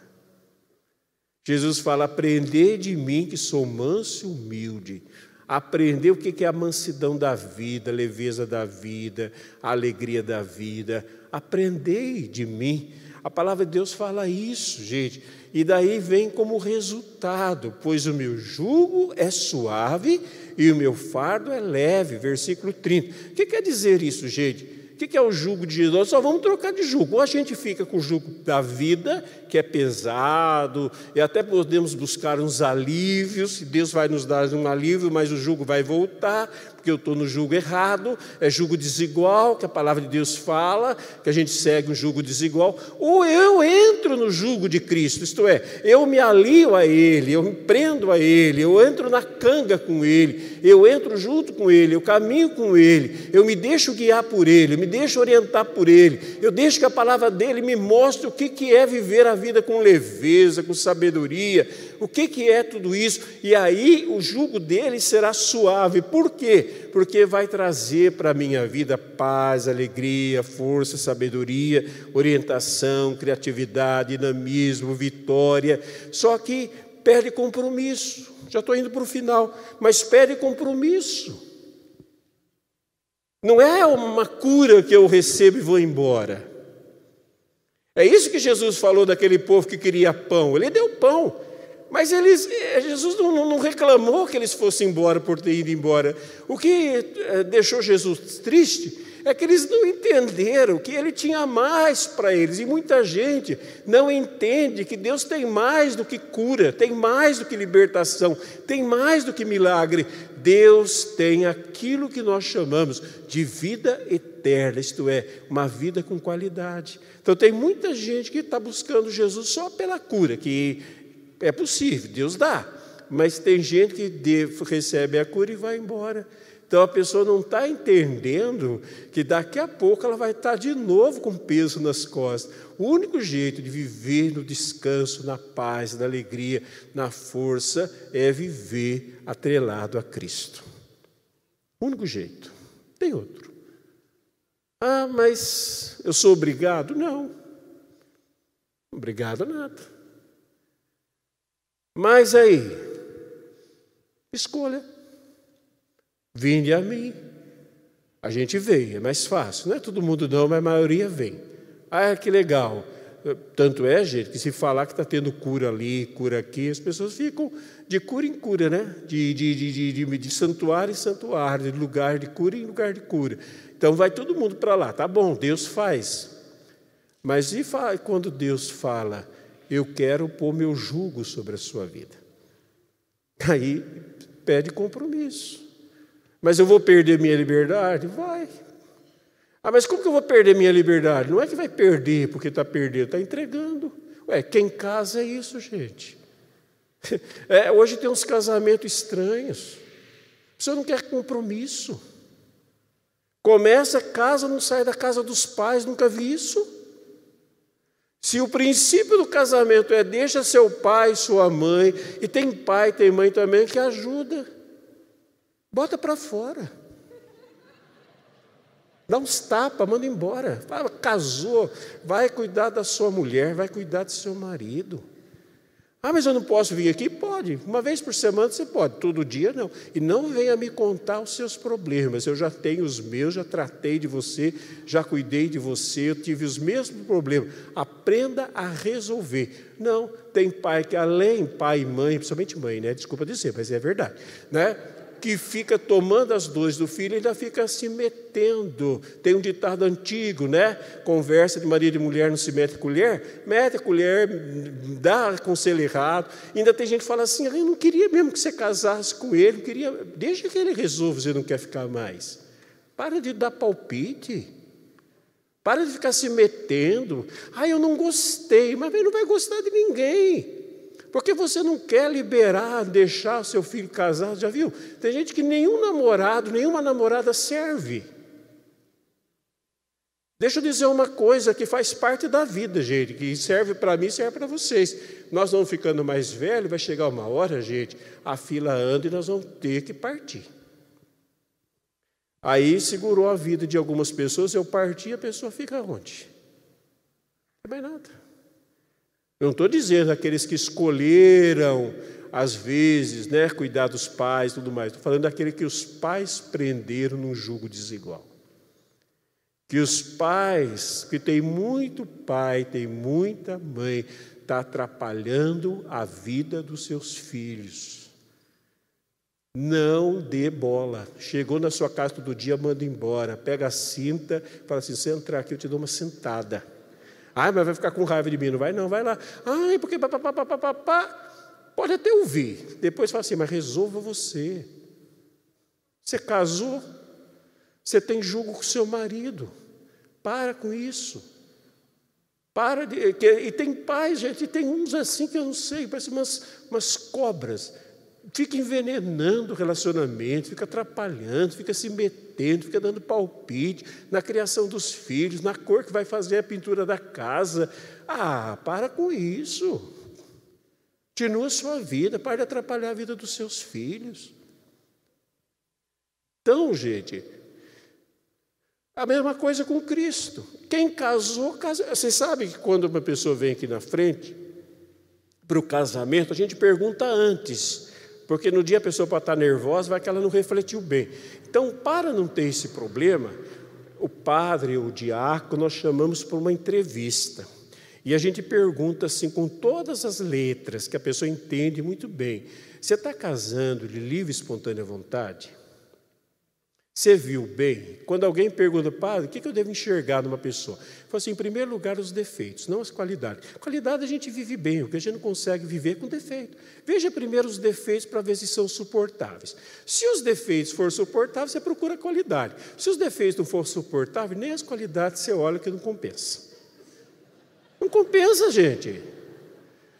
Speaker 3: Jesus fala: Aprendei de mim que sou manso e humilde aprender o que é a mansidão da vida, a leveza da vida, a alegria da vida. Aprendei de mim. A palavra de Deus fala isso, gente. E daí vem como resultado: pois o meu jugo é suave e o meu fardo é leve. Versículo 30. O que quer dizer isso, gente? O que é o jugo de Jesus? Só vamos trocar de jugo. Ou a gente fica com o jugo da vida, que é pesado, e até podemos buscar uns alívios, Deus vai nos dar um alívio, mas o jugo vai voltar, porque eu estou no jugo errado, é jugo desigual, que a palavra de Deus fala, que a gente segue um jugo desigual, ou eu entro no jugo de Cristo, isto é, eu me alio a Ele, eu me prendo a Ele, eu entro na canga com Ele, eu entro junto com Ele, eu caminho com Ele, eu me deixo guiar por Ele, eu me deixo orientar por Ele, eu deixo que a palavra dele me mostre o que é viver a vida com leveza, com sabedoria, o que, que é tudo isso? E aí o jugo dele será suave. Por quê? Porque vai trazer para a minha vida paz, alegria, força, sabedoria, orientação, criatividade, dinamismo, vitória. Só que perde compromisso. Já estou indo para o final, mas perde compromisso. Não é uma cura que eu recebo e vou embora. É isso que Jesus falou daquele povo que queria pão. Ele deu pão. Mas eles, eh, Jesus não, não, reclamou que eles fossem embora por ter ido embora. O que eh, deixou Jesus triste é que eles não entenderam que ele tinha mais para eles. E muita gente não entende que Deus tem mais do que cura, tem mais do que libertação, tem mais do que milagre. Deus tem aquilo que nós chamamos de vida eterna, isto é, uma vida com qualidade. Então tem muita gente que está buscando Jesus só pela cura, que é possível, Deus dá. Mas tem gente que recebe a cura e vai embora. Então a pessoa não está entendendo que daqui a pouco ela vai estar de novo com peso nas costas. O único jeito de viver no descanso, na paz, na alegria, na força, é viver atrelado a Cristo. O único jeito. Tem outro. Ah, mas eu sou obrigado? Não. Obrigado a nada. Mas aí, escolha. Vinde a mim. A gente veio, é mais fácil. Não é todo mundo não, mas a maioria vem. Ah, que legal. Tanto é, gente, que se falar que está tendo cura ali, cura aqui, as pessoas ficam de cura em cura, né? De, de, de, de, de santuário em santuário, de lugar de cura em lugar de cura. Então vai todo mundo para lá. Tá bom, Deus faz. Mas e quando Deus fala, eu quero pôr meu jugo sobre a sua vida. Aí pede compromisso. Mas eu vou perder minha liberdade? Vai. Ah, mas como que eu vou perder minha liberdade? Não é que vai perder porque está perdendo, está entregando. Ué, quem casa é isso, gente. É, hoje tem uns casamentos estranhos. A pessoa não quer compromisso. Começa, casa, não sai da casa dos pais, nunca vi isso. Se o princípio do casamento é deixa seu pai, sua mãe, e tem pai, tem mãe também que ajuda, bota para fora. Dá uns tapas, manda embora. Fala, casou, vai cuidar da sua mulher, vai cuidar do seu marido. Ah, mas eu não posso vir aqui? Pode. Uma vez por semana você pode, todo dia não. E não venha me contar os seus problemas. Eu já tenho os meus, já tratei de você, já cuidei de você, eu tive os mesmos problemas. Aprenda a resolver. Não, tem pai que além pai e mãe, principalmente mãe, né? Desculpa dizer, mas é verdade, né? Que fica tomando as dores do filho, ainda fica se metendo. Tem um ditado antigo, né? Conversa de marido e mulher não se mete colher, mete colher, dá conselho errado. Ainda tem gente que fala assim: eu não queria mesmo que você casasse com ele, não queria, deixa que ele resolva se não quer ficar mais. Para de dar palpite. Para de ficar se metendo. Ah, eu não gostei, mas ele não vai gostar de ninguém. Porque você não quer liberar, deixar seu filho casado, já viu? Tem gente que nenhum namorado, nenhuma namorada serve. Deixa eu dizer uma coisa que faz parte da vida, gente, que serve para mim, serve para vocês. Nós vamos ficando mais velhos, vai chegar uma hora, gente, a fila anda e nós vamos ter que partir. Aí segurou a vida de algumas pessoas, eu parti, a pessoa fica onde? Não é mais nada. Não estou dizendo aqueles que escolheram, às vezes, né, cuidar dos pais e tudo mais. Estou falando daquele que os pais prenderam num jugo desigual. Que os pais, que tem muito pai, tem muita mãe, está atrapalhando a vida dos seus filhos. Não dê bola. Chegou na sua casa todo dia, manda embora. Pega a cinta, fala assim: se entrar aqui, eu te dou uma sentada. Ai, mas vai ficar com raiva de mim, não vai? Não, vai lá. Ai, porque papapá, pode até ouvir. Depois fala assim, mas resolva você. Você casou, você tem julgo com seu marido. Para com isso. Para de. E tem pais, gente, e tem uns assim que eu não sei, parecem umas, umas cobras fica envenenando o relacionamento, fica atrapalhando, fica se metendo, fica dando palpite na criação dos filhos, na cor que vai fazer a pintura da casa. Ah, para com isso. Continua a sua vida, para de atrapalhar a vida dos seus filhos. Então, gente, a mesma coisa com Cristo. Quem casou, casa. Você sabe que quando uma pessoa vem aqui na frente para o casamento, a gente pergunta antes porque no dia a pessoa pode estar nervosa, vai que ela não refletiu bem. Então, para não ter esse problema, o padre, o diácono, nós chamamos para uma entrevista. E a gente pergunta assim, com todas as letras, que a pessoa entende muito bem: você está casando de livre e espontânea vontade? Você viu bem? Quando alguém pergunta, padre, o que eu devo enxergar numa pessoa? Fala assim, em primeiro lugar, os defeitos, não as qualidades. Qualidade a gente vive bem, o que a gente não consegue viver com defeito. Veja primeiro os defeitos para ver se são suportáveis. Se os defeitos forem suportáveis, você procura qualidade. Se os defeitos não forem suportáveis, nem as qualidades você olha que não compensa. Não compensa, gente.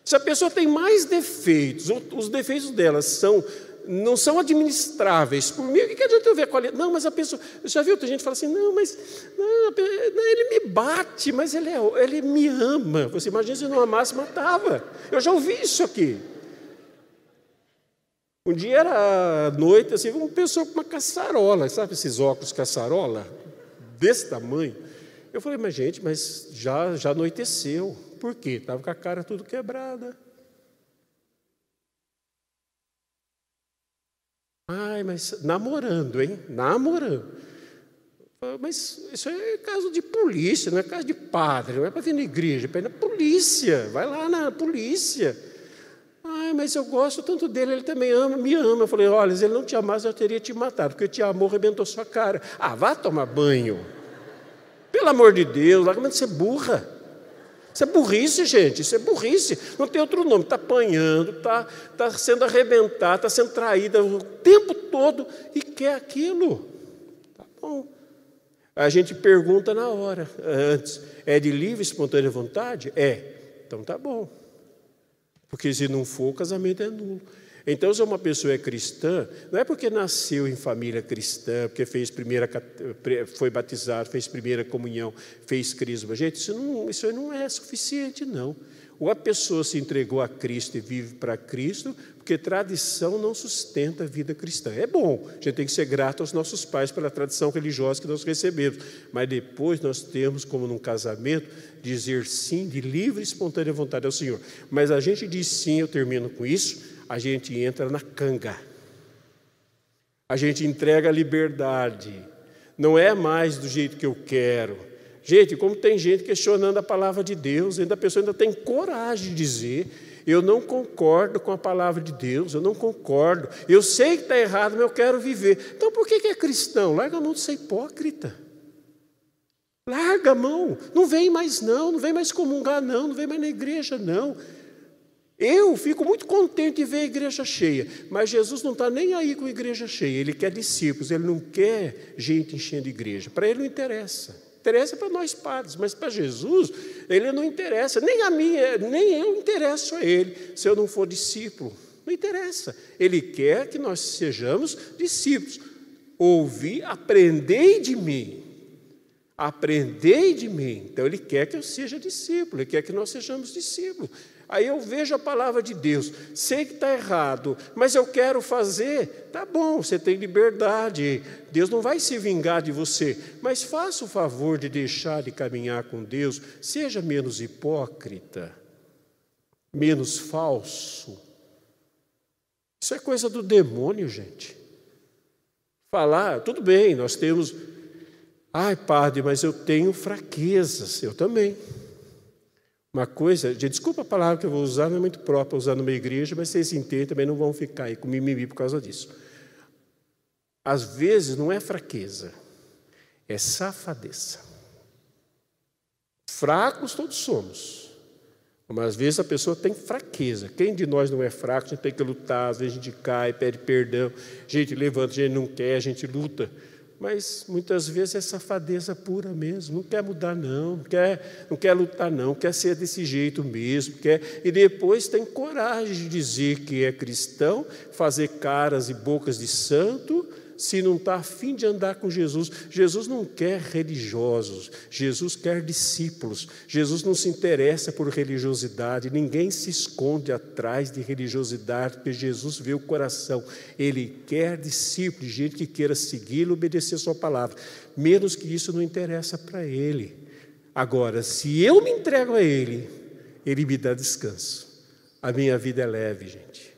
Speaker 3: Se a pessoa tem mais defeitos, os defeitos dela são não são administráveis por mim. O que adianta eu ver a qualidade? Não, mas a pessoa. Já viu? Tem gente que fala assim: não, mas não, ele me bate, mas ele, é, ele me ama. Você imagina se não amasse, matava. Eu já ouvi isso aqui. Um dia era noite, assim, uma pessoa com uma caçarola, sabe esses óculos caçarola? Desse tamanho. Eu falei, mas gente, mas já, já anoiteceu. Por quê? Estava com a cara tudo quebrada. Ai, mas namorando, hein? Namorando. Mas isso é caso de polícia, não é caso de padre, não é para vir na igreja, é na polícia, vai lá na polícia. Ai, mas eu gosto tanto dele, ele também ama, me ama. Eu falei, olha, se ele não te amasse, eu teria te matado, porque te amou, arrebentou sua cara. Ah, vá tomar banho. Pelo amor de Deus, larga de ser burra. Isso é burrice, gente, isso é burrice. Não tem outro nome. Está apanhando, está tá sendo arrebentado, está sendo traída o tempo todo e quer aquilo. Tá bom. A gente pergunta na hora, antes, é de livre espontânea vontade? É. Então tá bom. Porque se não for, o casamento é nulo. Então, se uma pessoa é cristã, não é porque nasceu em família cristã, porque fez primeira, foi batizado, fez primeira comunhão, fez crisma. Gente, isso, não, isso não é suficiente, não. Ou a pessoa se entregou a Cristo e vive para Cristo, porque tradição não sustenta a vida cristã. É bom, a gente tem que ser grato aos nossos pais pela tradição religiosa que nós recebemos, mas depois nós temos, como num casamento, dizer sim de livre e espontânea vontade ao Senhor. Mas a gente diz sim, eu termino com isso, a gente entra na canga. A gente entrega a liberdade. Não é mais do jeito que eu quero. Gente, como tem gente questionando a palavra de Deus, ainda a pessoa ainda tem coragem de dizer: eu não concordo com a palavra de Deus, eu não concordo. Eu sei que está errado, mas eu quero viver. Então por que é cristão? Larga a mão de ser hipócrita. Larga a mão. Não vem mais, não. Não vem mais comungar, não. Não vem mais na igreja, não. Eu fico muito contente de ver a igreja cheia, mas Jesus não está nem aí com a igreja cheia, ele quer discípulos, ele não quer gente enchendo igreja. Para ele não interessa. Interessa para nós padres, mas para Jesus, ele não interessa. Nem a mim, nem eu interesso a ele, se eu não for discípulo. Não interessa. Ele quer que nós sejamos discípulos. Ouvi, aprendei de mim. Aprendei de mim. Então, ele quer que eu seja discípulo, ele quer que nós sejamos discípulos. Aí eu vejo a palavra de Deus, sei que está errado, mas eu quero fazer. Tá bom, você tem liberdade, Deus não vai se vingar de você, mas faça o favor de deixar de caminhar com Deus, seja menos hipócrita, menos falso. Isso é coisa do demônio, gente. Falar, tudo bem, nós temos. Ai, padre, mas eu tenho fraquezas, eu também. Uma coisa, desculpa a palavra que eu vou usar, não é muito própria usar numa igreja, mas vocês entendem, também não vão ficar aí com mimimi por causa disso. Às vezes não é fraqueza, é safadeza. Fracos todos somos, mas às vezes a pessoa tem fraqueza. Quem de nós não é fraco? A gente tem que lutar, às vezes a gente cai, pede perdão, a gente levanta, a gente não quer, a gente luta mas muitas vezes é safadeza pura mesmo, não quer mudar não, não quer, não quer lutar não, quer ser desse jeito mesmo, quer, e depois tem coragem de dizer que é cristão, fazer caras e bocas de santo, se não está afim de andar com Jesus. Jesus não quer religiosos, Jesus quer discípulos. Jesus não se interessa por religiosidade, ninguém se esconde atrás de religiosidade, porque Jesus vê o coração. Ele quer discípulos, gente que queira segui-lo, obedecer a sua palavra. Menos que isso não interessa para ele. Agora, se eu me entrego a ele, ele me dá descanso. A minha vida é leve, gente.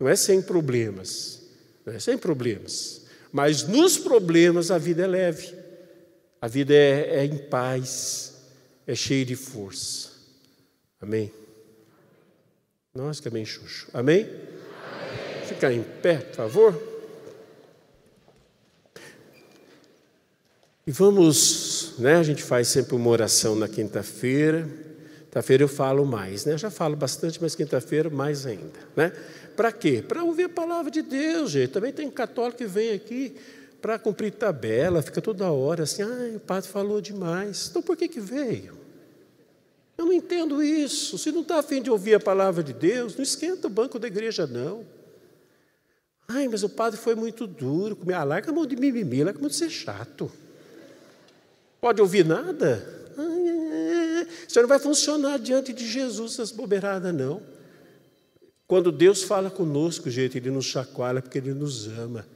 Speaker 3: Não é sem problemas. Não é sem problemas. Mas nos problemas a vida é leve, a vida é, é em paz, é cheia de força. Amém? Nós que amém, Xuxo. Amém? Amém? Ficar em pé, por favor. E vamos, né? A gente faz sempre uma oração na quinta-feira. Quinta-feira eu falo mais, né? Já falo bastante, mas quinta-feira mais ainda, né? Para quê? Para ouvir a palavra de Deus, gente. Também tem católico que vem aqui para cumprir tabela, fica toda hora assim, ah, o padre falou demais. Então por que, que veio? Eu não entendo isso. Se não está afim de ouvir a palavra de Deus, não esquenta o banco da igreja, não. Ai, mas o padre foi muito duro. Ah, larga a mão de mimimi, larga a mão de ser chato. Pode ouvir nada? Ai, Isso não vai funcionar diante de Jesus, essas bobeiradas, não. Quando Deus fala conosco, gente, Ele nos chacoalha porque Ele nos ama.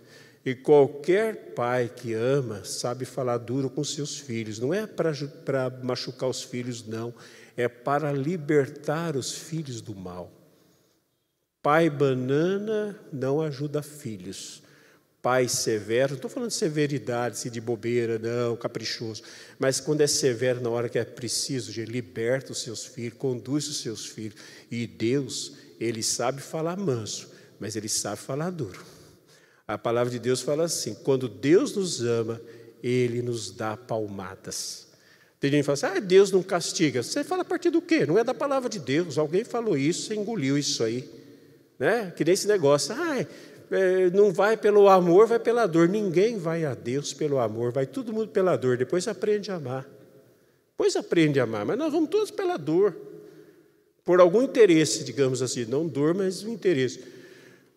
Speaker 3: E qualquer pai que ama sabe falar duro com seus filhos. Não é para machucar os filhos, não. É para libertar os filhos do mal. Pai banana não ajuda filhos. Pai severo, não estou falando de severidade, de bobeira, não, caprichoso. Mas quando é severo na hora que é preciso, ele liberta os seus filhos, conduz os seus filhos. E Deus ele sabe falar manso, mas ele sabe falar duro. A palavra de Deus fala assim: quando Deus nos ama, ele nos dá palmadas. Tem gente que fala assim: ah, Deus não castiga. Você fala a partir do quê? Não é da palavra de Deus. Alguém falou isso, você engoliu isso aí. Né? Que nem esse negócio. Ah, é, não vai pelo amor, vai pela dor. Ninguém vai a Deus pelo amor, vai todo mundo pela dor. Depois aprende a amar. Depois aprende a amar, mas nós vamos todos pela dor. Por algum interesse, digamos assim, não dor, mas um interesse.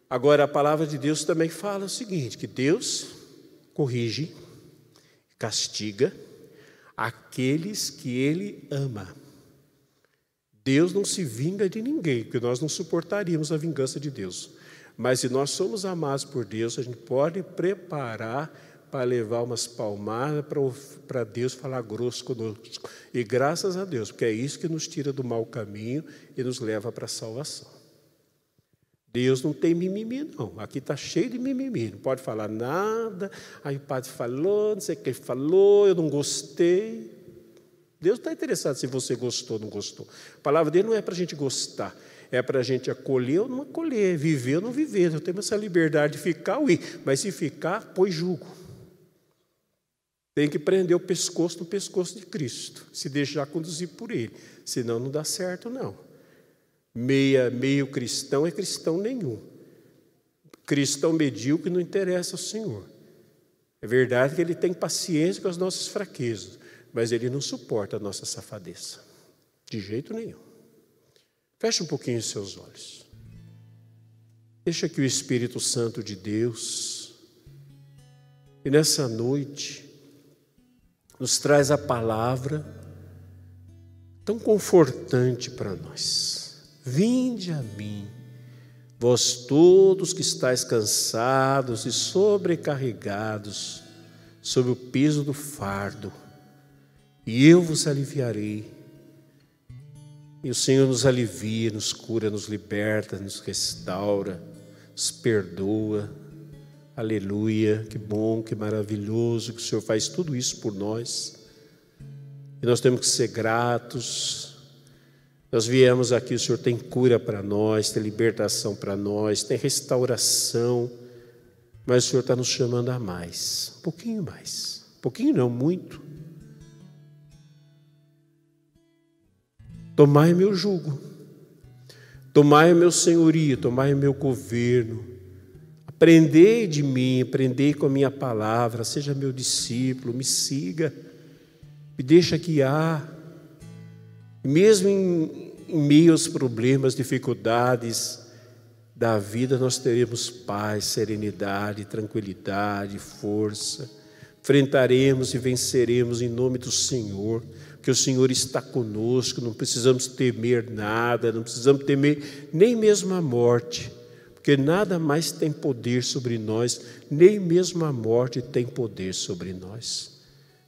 Speaker 3: Agora, a palavra de Deus também fala o seguinte: que Deus corrige, castiga aqueles que Ele ama. Deus não se vinga de ninguém, porque nós não suportaríamos a vingança de Deus. Mas se nós somos amados por Deus, a gente pode preparar para levar umas palmadas para Deus falar grosso conosco. E graças a Deus, porque é isso que nos tira do mau caminho e nos leva para a salvação. Deus não tem mimimi, não. Aqui está cheio de mimimi, não pode falar nada. Aí o padre falou, não sei o que ele falou, eu não gostei. Deus está interessado se você gostou ou não gostou. A palavra dele não é para a gente gostar, é para a gente acolher ou não acolher, viver ou não viver. Nós temos essa liberdade de ficar ou ir, mas se ficar, põe julgo. Tem que prender o pescoço no pescoço de Cristo, se deixar conduzir por Ele, senão não dá certo, não. Meia, meio cristão é cristão nenhum. Cristão medíocre não interessa ao Senhor. É verdade que ele tem paciência com as nossas fraquezas, mas ele não suporta a nossa safadeza, de jeito nenhum. Feche um pouquinho os seus olhos. Deixa que o Espírito Santo de Deus, e nessa noite, nos traz a palavra tão confortante para nós. Vinde a mim, vós todos que estáis cansados e sobrecarregados, sob o peso do fardo, e eu vos aliviarei. E o Senhor nos alivia, nos cura, nos liberta, nos restaura, nos perdoa. Aleluia, que bom, que maravilhoso que o Senhor faz tudo isso por nós. E nós temos que ser gratos. Nós viemos aqui, o Senhor tem cura para nós, tem libertação para nós, tem restauração. Mas o Senhor está nos chamando a mais, um pouquinho mais. Um pouquinho não, muito. Tomai meu jugo, tomai meu senhorio, tomai meu governo. Aprendei de mim, aprendei com a minha palavra, seja meu discípulo, me siga, me deixa guiar. Mesmo em, em meio aos problemas, dificuldades da vida, nós teremos paz, serenidade, tranquilidade, força. Enfrentaremos e venceremos em nome do Senhor que o Senhor está conosco, não precisamos temer nada, não precisamos temer nem mesmo a morte, porque nada mais tem poder sobre nós, nem mesmo a morte tem poder sobre nós.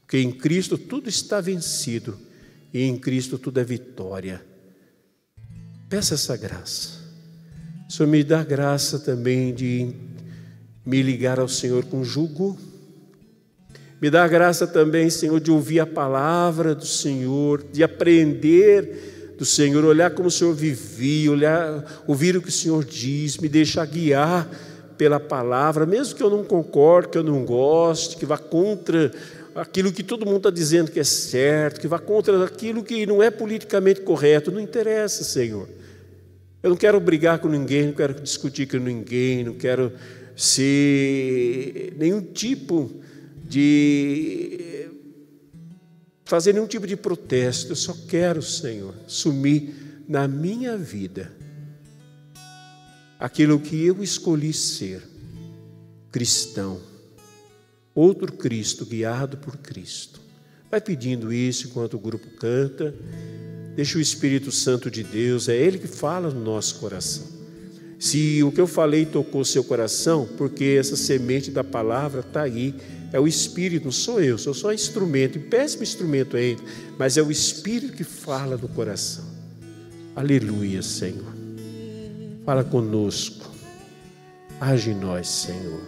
Speaker 3: Porque em Cristo tudo está vencido e em Cristo tudo é vitória. Peça essa graça. Senhor me dá graça também de me ligar ao Senhor com jugo me dá graça também, Senhor, de ouvir a palavra do Senhor, de aprender do Senhor, olhar como o Senhor vivia, olhar, ouvir o que o Senhor diz, me deixar guiar pela palavra, mesmo que eu não concorde, que eu não goste, que vá contra aquilo que todo mundo está dizendo que é certo, que vá contra aquilo que não é politicamente correto, não interessa, Senhor. Eu não quero brigar com ninguém, não quero discutir com ninguém, não quero ser nenhum tipo de fazer nenhum tipo de protesto. Eu só quero, Senhor, sumir na minha vida aquilo que eu escolhi ser cristão, outro Cristo guiado por Cristo. Vai pedindo isso enquanto o grupo canta. Deixa o Espírito Santo de Deus, é Ele que fala no nosso coração. Se o que eu falei tocou seu coração, porque essa semente da palavra está aí é o Espírito, não sou eu, sou só instrumento, e péssimo instrumento é ele, mas é o Espírito que fala no coração. Aleluia, Senhor. Fala conosco, age em nós, Senhor.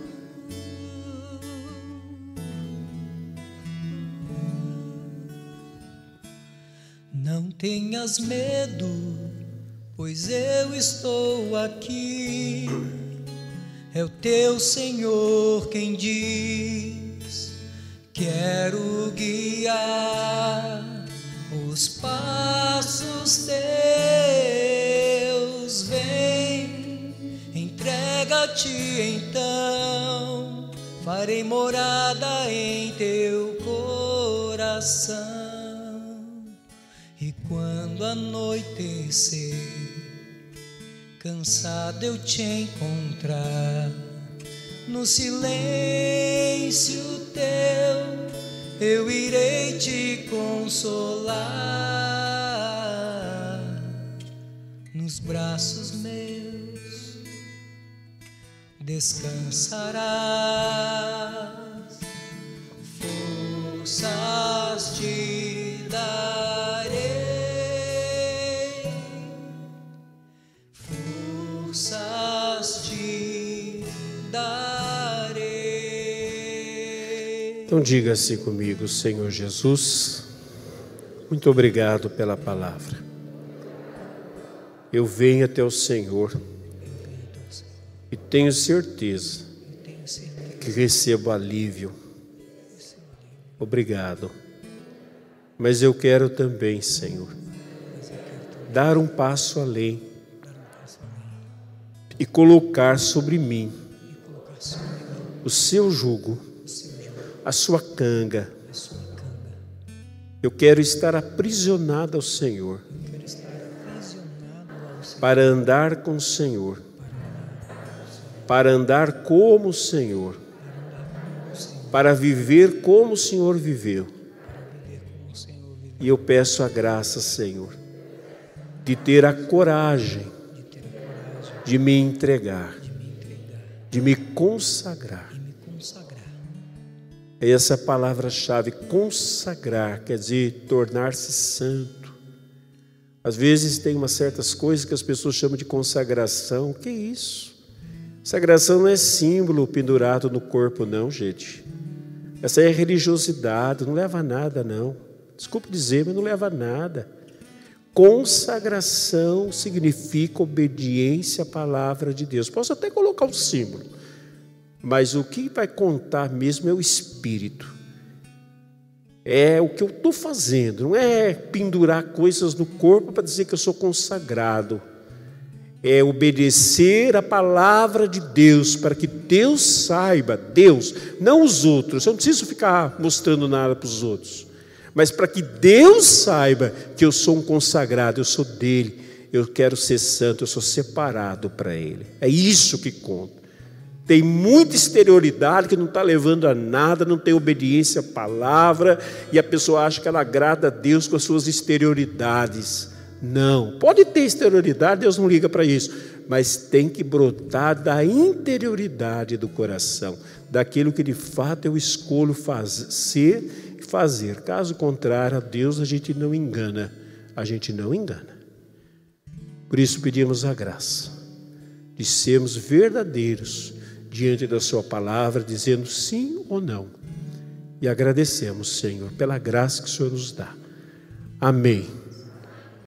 Speaker 1: Não tenhas medo, pois eu estou aqui. É o teu Senhor quem diz Quero guiar os passos teus, vem, entrega-te então, farei morada em teu coração. E quando anoitecer, cansado eu te encontrar. No silêncio teu, eu irei te consolar. Nos braços meus descansarás. Forças te
Speaker 3: Então diga assim comigo, Senhor Jesus, muito obrigado pela palavra. Eu venho até o Senhor e tenho certeza que recebo alívio Obrigado. Mas eu quero também, Senhor, dar um passo além e colocar sobre mim o seu jugo, a sua canga. Eu quero estar aprisionado ao Senhor para andar com o Senhor, para andar como o Senhor para viver como o Senhor viveu. E eu peço a graça, Senhor, de ter a coragem de me entregar, de me consagrar. É essa palavra-chave, consagrar, quer dizer, tornar-se santo. Às vezes tem umas certas coisas que as pessoas chamam de consagração. O que é isso? Consagração não é símbolo pendurado no corpo, não, gente. Essa é religiosidade, não leva a nada, não. Desculpe dizer, mas não leva a nada. Consagração significa obediência à palavra de Deus. Posso até colocar um símbolo, mas o que vai contar mesmo é o Espírito. É o que eu estou fazendo, não é pendurar coisas no corpo para dizer que eu sou consagrado é obedecer a palavra de Deus, para que Deus saiba, Deus, não os outros, eu não preciso ficar mostrando nada para os outros, mas para que Deus saiba que eu sou um consagrado, eu sou dele, eu quero ser santo, eu sou separado para ele. É isso que conta. Tem muita exterioridade que não está levando a nada, não tem obediência à palavra, e a pessoa acha que ela agrada a Deus com as suas exterioridades. Não, pode ter exterioridade, Deus não liga para isso, mas tem que brotar da interioridade do coração, daquilo que de fato eu escolho fazer, ser e fazer. Caso contrário, a Deus a gente não engana, a gente não engana. Por isso pedimos a graça de sermos verdadeiros diante da Sua palavra, dizendo sim ou não. E agradecemos, Senhor, pela graça que o Senhor nos dá. Amém.